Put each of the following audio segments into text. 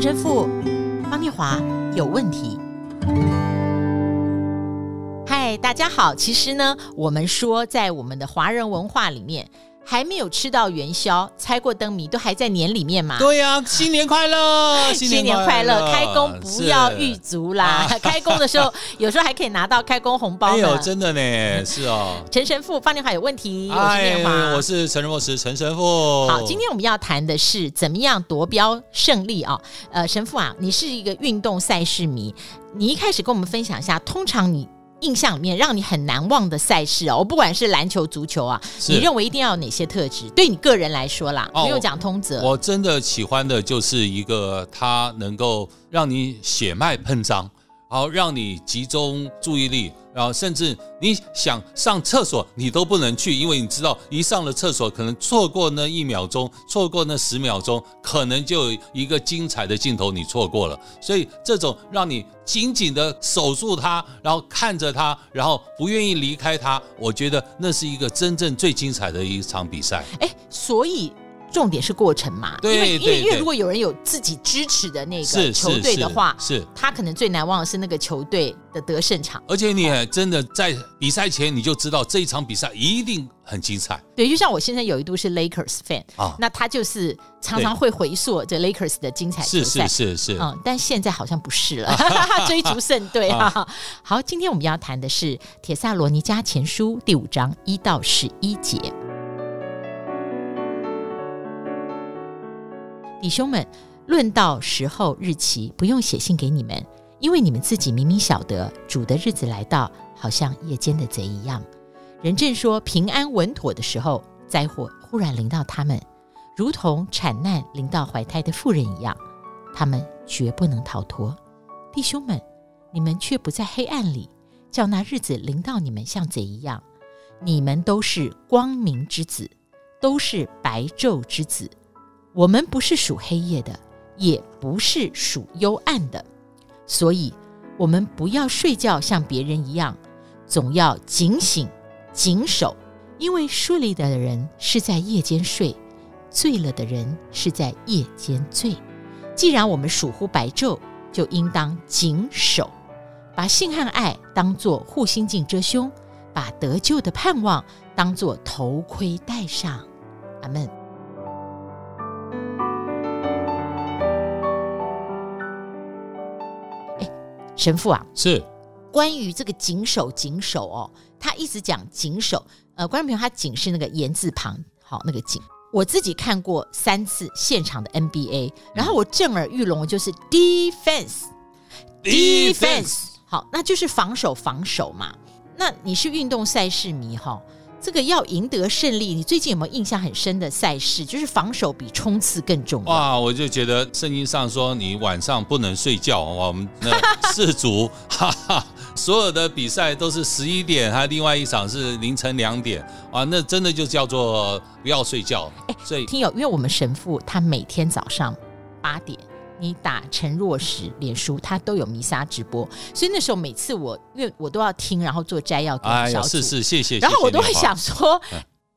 真富，方念华有问题。嗨，大家好。其实呢，我们说在我们的华人文化里面。还没有吃到元宵，猜过灯谜都还在年里面嘛？对呀、啊，新年快乐，新年快乐！开工不要预足啦，啊、开工的时候有时候还可以拿到开工红包。哎呦，真的呢，是哦。陈神父，方念华有问题，我是念华，我是陈仁牧师，陈神父。好，今天我们要谈的是怎么样夺标胜利啊？呃，神父啊，你是一个运动赛事迷，你一开始跟我们分享一下，通常你。印象里面让你很难忘的赛事哦，我不管是篮球、足球啊，你认为一定要有哪些特质？对你个人来说啦，没有讲通则。我真的喜欢的就是一个，它能够让你血脉喷张。好，让你集中注意力，然后甚至你想上厕所，你都不能去，因为你知道一上了厕所，可能错过那一秒钟，错过那十秒钟，可能就有一个精彩的镜头你错过了。所以这种让你紧紧的守住它，然后看着它，然后不愿意离开它，我觉得那是一个真正最精彩的一场比赛。哎，所以。重点是过程嘛，对，因为因为因为如果有人有自己支持的那个球队的话，是，他可能最难忘的是那个球队的得胜场。而且你也真的在比赛前你就知道这一场比赛一定很精彩。对，就像我现在有一度是 Lakers fan 啊，那他就是常常会回溯这 Lakers 的精彩是是是是，嗯，但现在好像不是了，追逐胜队啊。好，今天我们要谈的是《铁萨罗尼加前书》第五章一到十一节。弟兄们，论到时候日期，不用写信给你们，因为你们自己明明晓得主的日子来到，好像夜间的贼一样。人正说平安稳妥的时候，灾祸忽然临到他们，如同产难临到怀胎的妇人一样，他们绝不能逃脱。弟兄们，你们却不在黑暗里，叫那日子临到你们像贼一样。你们都是光明之子，都是白昼之子。我们不是属黑夜的，也不是属幽暗的，所以，我们不要睡觉，像别人一样，总要警醒、谨守，因为睡了的人是在夜间睡，醉了的人是在夜间醉。既然我们属乎白昼，就应当谨守，把信和爱当作护心镜遮胸，把得救的盼望当作头盔戴上。阿门。神父啊，是关于这个谨守谨守哦，他一直讲谨守。呃，观众朋友，他谨是那个言字旁，好，那个谨。我自己看过三次现场的 NBA，然后我震耳欲聋，就是 defense，defense，好，那就是防守防守嘛。那你是运动赛事迷哈？这个要赢得胜利，你最近有没有印象很深的赛事？就是防守比冲刺更重要。哇，我就觉得圣经上说你晚上不能睡觉。我们那世足，哈哈，所有的比赛都是十一点，还有另外一场是凌晨两点。啊，那真的就叫做不要睡觉。哎，所以听友，因为我们神父他每天早上八点。你打陈若石脸书，他都有弥撒直播，所以那时候每次我因为我都要听，然后做摘要给小组，哎、是是谢谢。然后我都会想说，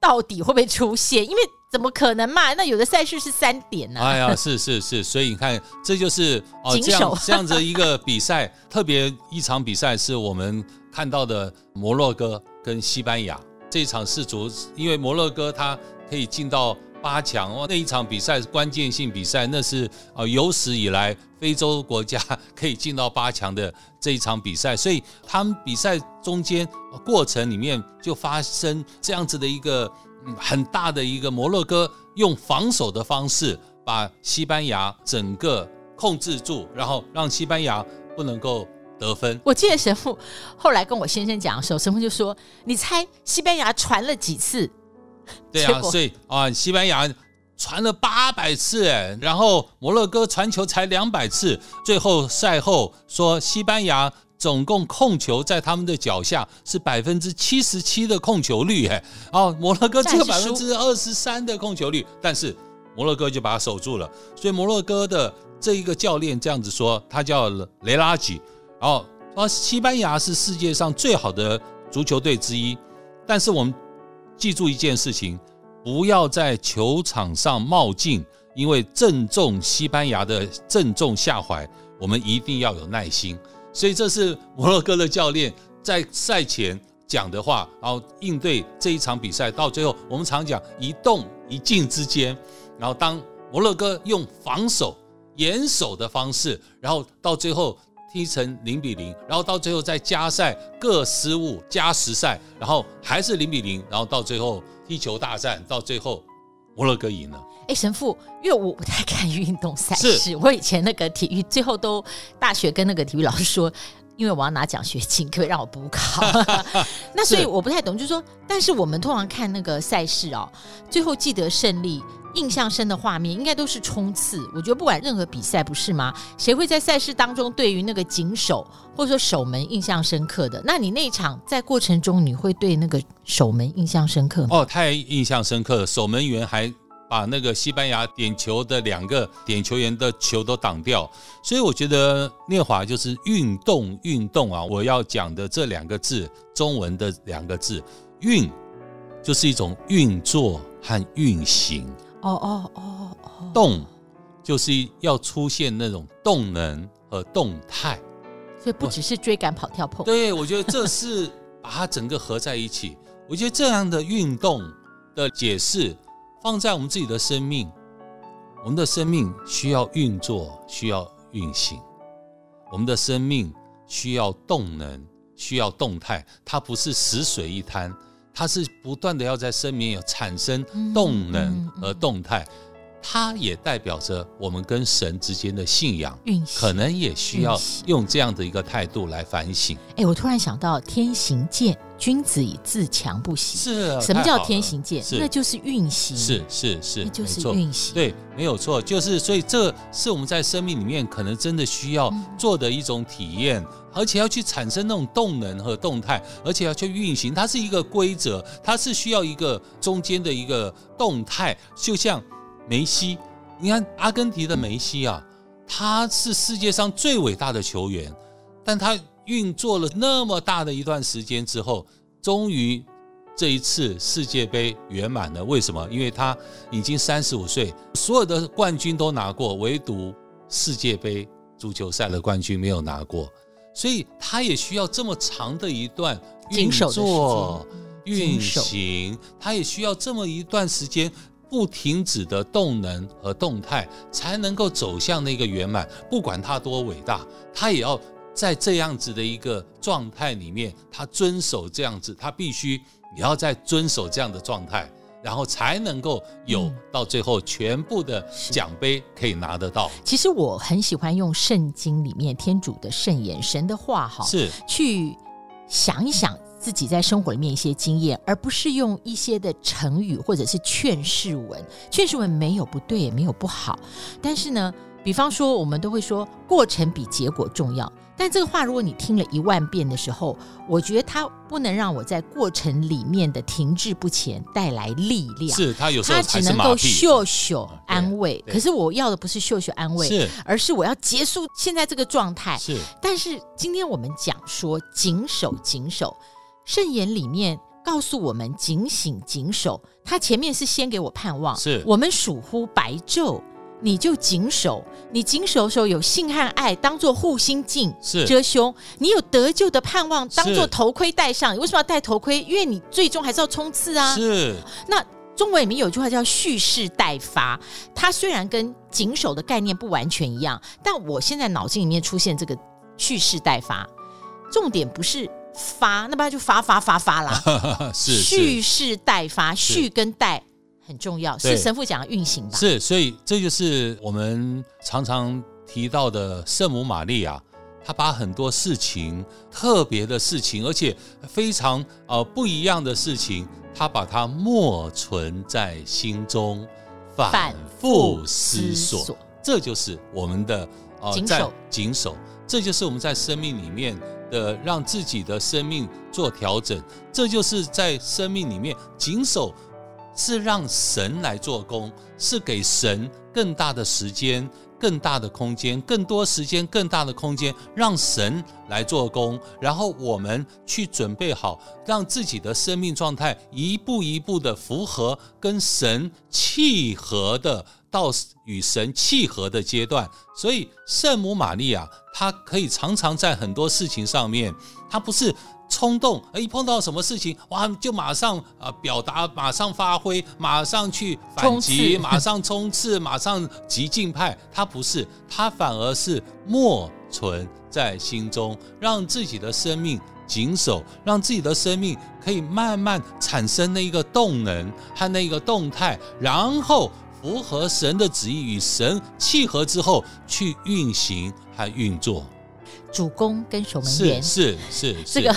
到底会不会出现？因为怎么可能嘛？那有的赛事是三点呢、啊。哎呀，是是是，所以你看，这就是哦，这样这样子一个比赛，特别一场比赛是我们看到的摩洛哥跟西班牙这一场世足，因为摩洛哥它可以进到。八强哦，那一场比赛是关键性比赛，那是啊有史以来非洲国家可以进到八强的这一场比赛，所以他们比赛中间过程里面就发生这样子的一个很大的一个摩洛哥用防守的方式把西班牙整个控制住，然后让西班牙不能够得分。我记得神父后来跟我先生讲的时候，神父就说：“你猜西班牙传了几次？” 对啊，所以啊，西班牙传了八百次，哎，然后摩洛哥传球才两百次。最后赛后说，西班牙总共控球在他们的脚下是百分之七十七的控球率，哎，哦，摩洛哥只有百分之二十三的控球率，但是摩洛哥就把它守住了。所以摩洛哥的这一个教练这样子说，他叫雷拉吉，然后说西班牙是世界上最好的足球队之一，但是我们。记住一件事情，不要在球场上冒进，因为正中西班牙的正中下怀，我们一定要有耐心。所以这是摩洛哥的教练在赛前讲的话，然后应对这一场比赛。到最后，我们常讲一动一静之间，然后当摩洛哥用防守、严守的方式，然后到最后踢成零比零，然后到最后再加赛各失误加时赛，然后还是零比零，然后到最后踢球大战，到最后。摩洛哥赢了。哎，神父，因为我不太看运动赛事，我以前那个体育最后都大学跟那个体育老师说，因为我要拿奖学金，可以让我补考。那所以我不太懂，就是说，但是我们通常看那个赛事哦，最后记得胜利。印象深的画面应该都是冲刺，我觉得不管任何比赛，不是吗？谁会在赛事当中对于那个警守或者说守门印象深刻的？那你那场在过程中，你会对那个守门印象深刻吗？哦，太印象深刻了！守门员还把那个西班牙点球的两个点球员的球都挡掉，所以我觉得念华就是运动运动啊！我要讲的这两个字，中文的两个字“运”，就是一种运作和运行。哦哦哦哦，动就是要出现那种动能和动态，所以不只是追赶、跑、跳、碰。对，我觉得这是把它整个合在一起。我觉得这样的运动的解释放在我们自己的生命，我们的生命需要运作，需要运行，我们的生命需要动能，需要动态，它不是死水一滩。它是不断的要在生命有产生动能和动态，它也代表着我们跟神之间的信仰，可能也需要用这样的一个态度来反省。哎，我突然想到天行健，君子以自强不息。是，什么叫天行健？那就是运行。是是是，那就是运行。对，没有错，就是所以这是我们在生命里面可能真的需要做的一种体验。而且要去产生那种动能和动态，而且要去运行，它是一个规则，它是需要一个中间的一个动态。就像梅西，你看阿根廷的梅西啊，他是世界上最伟大的球员，但他运作了那么大的一段时间之后，终于这一次世界杯圆满了。为什么？因为他已经三十五岁，所有的冠军都拿过，唯独世界杯足球赛的冠军没有拿过。所以他也需要这么长的一段运作、运行，他也需要这么一段时间不停止的动能和动态，才能够走向那个圆满。不管他多伟大，他也要在这样子的一个状态里面，他遵守这样子，他必须也要在遵守这样的状态。然后才能够有到最后全部的奖杯可以拿得到。其实我很喜欢用圣经里面天主的圣言、神的话哈，是去想一想自己在生活里面一些经验，而不是用一些的成语或者是劝世文。劝世文没有不对，也没有不好，但是呢，比方说我们都会说过程比结果重要。但这个话，如果你听了一万遍的时候，我觉得它不能让我在过程里面的停滞不前带来力量。是，它有时候它只能够秀秀安慰。可是我要的不是秀秀安慰，是，而是我要结束现在这个状态。是。但是今天我们讲说谨守，谨守，圣言里面告诉我们警醒、警守。他前面是先给我盼望，是我们属乎白昼。你就谨守，你谨守的时候有性和爱，当做护心镜遮胸；你有得救的盼望，当做头盔戴上。你为什么要戴头盔？因为你最终还是要冲刺啊。是。那中文里面有句话叫蓄势待发，它虽然跟谨守的概念不完全一样，但我现在脑筋里面出现这个蓄势待发，重点不是发，那不然就发发发发啦。是。蓄势待发，蓄跟待。很重要，是神父讲的运行吧？是，所以这就是我们常常提到的圣母玛利亚，她把很多事情、特别的事情，而且非常呃不一样的事情，她把它默存在心中，反复思索。这就是我们的呃谨守，谨守，这就是我们在生命里面的让自己的生命做调整，这就是在生命里面谨守。是让神来做工，是给神更大的时间。更大的空间，更多时间，更大的空间，让神来做工，然后我们去准备好，让自己的生命状态一步一步的符合跟神契合的，到与神契合的阶段。所以圣母玛利亚，她可以常常在很多事情上面，他不是。冲动，一碰到什么事情，哇，就马上啊表达，马上发挥，马上去反击，马上冲刺，马上激进派。他不是，他反而是默存在心中，让自己的生命谨守，让自己的生命可以慢慢产生那一个动能和那一个动态，然后符合神的旨意，与神契合之后去运行和运作。主攻跟守门员是是是这个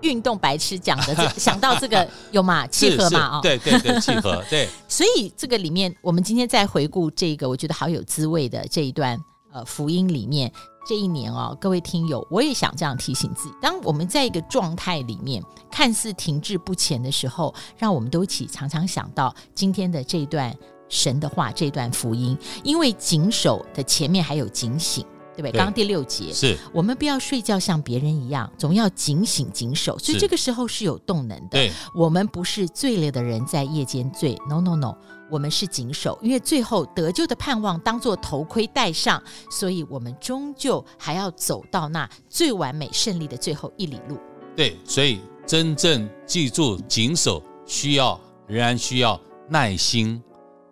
运动白痴讲的，想到这个有嘛契合嘛？哦，对对对，契合对。所以这个里面，我们今天再回顾这个我觉得好有滋味的这一段呃福音里面，这一年哦，各位听友，我也想这样提醒自己：当我们在一个状态里面看似停滞不前的时候，让我们都一起常常想到今天的这一段神的话，这段福音，因为谨守的前面还有警醒。对不对？刚刚第六节是我们不要睡觉像别人一样，总要警醒警守。所以这个时候是有动能的。对，我们不是醉了的人在夜间醉，no no no，我们是警守，因为最后得救的盼望当做头盔戴上，所以我们终究还要走到那最完美胜利的最后一里路。对，所以真正记住警守，需要仍然需要耐心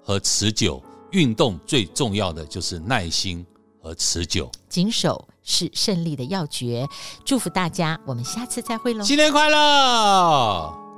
和持久。运动最重要的就是耐心。和持久，谨守是胜利的要诀。祝福大家，我们下次再会喽！新年快乐！